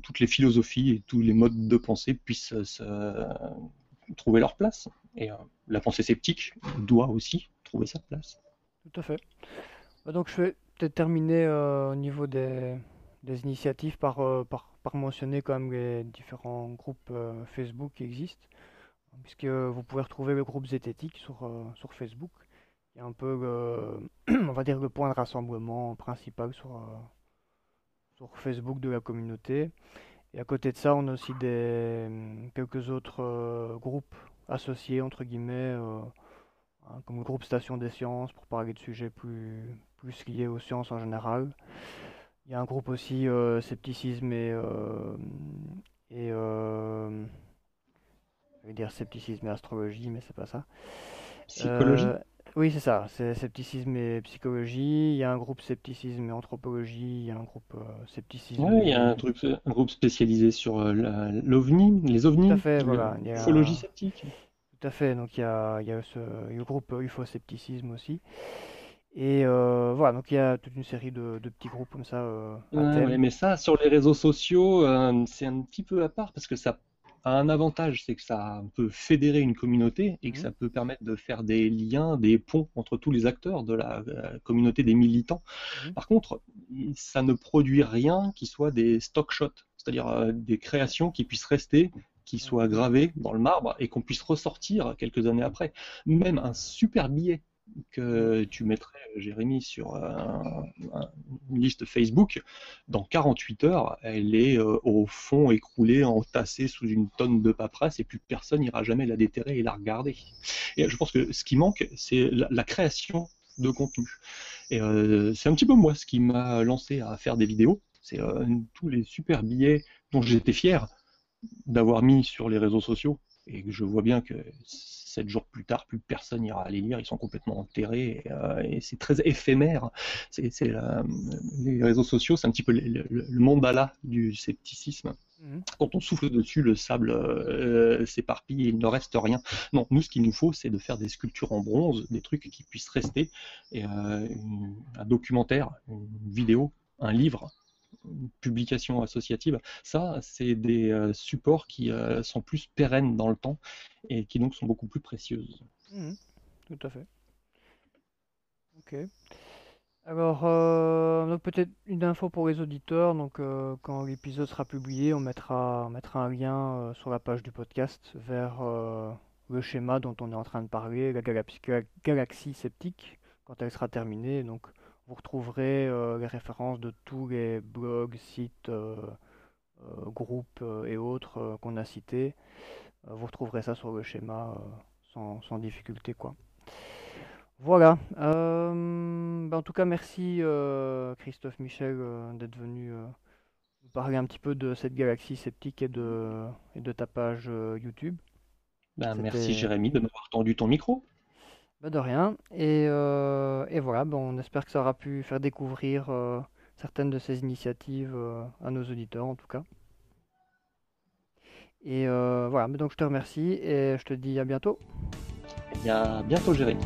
toutes les philosophies et tous les modes de pensée puissent se, trouver leur place. Et la pensée sceptique doit aussi trouver sa place. Tout à fait. Bah, donc je vais peut-être terminer au niveau des, des initiatives par, par par mentionner quand même les différents groupes euh, Facebook qui existent, puisque vous pouvez retrouver le groupe Zététique sur, euh, sur Facebook, qui est un peu, on va dire, le point de rassemblement principal sur, euh, sur Facebook de la communauté. Et à côté de ça, on a aussi des, quelques autres groupes associés, entre guillemets, hein, comme le groupe Station des Sciences, pour parler de sujets plus, plus liés aux sciences en général. Il y a un groupe aussi, euh, scepticisme et, euh, et euh, je vais dire scepticisme et astrologie, mais c'est pas ça. Psychologie? oui, c'est ça, c'est scepticisme et psychologie. Il y a un groupe scepticisme et anthropologie. Il y a un groupe scepticisme Ouais, il y a un truc, un groupe spécialisé sur l'OVNI, les ovnis, Tout à fait, voilà. Il ufologie sceptique. Tout à fait, donc il y a, il y a ce, le groupe UFO-scepticisme aussi. Et euh, voilà, donc il y a toute une série de, de petits groupes comme ça euh, Ouais, ouais, mais ça, sur les réseaux sociaux, euh, c'est un petit peu à part parce que ça a un avantage, c'est que ça peut fédérer une communauté et que Mhm, ça peut permettre de faire des liens, des ponts entre tous les acteurs de la, euh, communauté des militants. mhm, Par contre, ça ne produit rien qui soit des stock shots, c'est-à-dire des créations qui puissent rester, qui soient mhm, gravées dans le marbre et qu'on puisse ressortir quelques années après. Même un super billet que tu mettrais, Jérémy, sur euh, un- un- une liste Facebook, dans 48 heures, elle est euh, au fond écroulée, entassée sous une tonne de paperasse et plus personne n'ira jamais la déterrer et la regarder. Et je pense que ce qui manque, c'est la, création de contenu. Et euh, c'est un petit peu moi ce qui m'a lancé à faire des vidéos. C'est euh, tous les super billets dont j'étais fier d'avoir mis sur les réseaux sociaux et que je vois bien que sept jours plus tard, plus personne n'ira les lire, ils sont complètement enterrés et, euh, et c'est très éphémère. C'est, les réseaux sociaux, c'est un petit peu le, le- le mandala du scepticisme. mhm. Quand on souffle dessus, le sable euh, s'éparpille et il ne reste rien. Non, nous, ce qu'il nous faut, c'est de faire des sculptures en bronze, des trucs qui puissent rester, et euh, une- un documentaire, une vidéo, un livre, une publication associative. Ça, c'est des euh, supports qui euh, sont plus pérennes dans le temps et qui donc sont beaucoup plus précieuses. mhm, tout à fait. Ok. Alors, euh, peut-être une info pour les auditeurs. Donc, euh, quand l'épisode sera publié, on mettra, on un lien sur la page du podcast vers le schéma dont on est en train de parler, la galaxie, galaxie sceptique, quand elle sera terminée. Donc, vous retrouverez euh, les références de tous les blogs, sites, euh, euh, groupes et autres qu'on a cités. Vous retrouverez ça sur le schéma sans, sans difficulté, quoi. Voilà. Euh, ben, en tout cas, merci euh, Christophe Michel euh, d'être venu nous parler un petit peu de cette galaxie sceptique et de, et de ta page YouTube. Ben, merci Jérémy de m'avoir tendu ton micro. Ben, de rien. Et, euh, voilà, on espère que ça aura pu faire découvrir euh, certaines de ces initiatives euh, à nos auditeurs en tout cas. Et voilà, donc je te remercie et je te dis à bientôt. Et à bientôt Jérémy.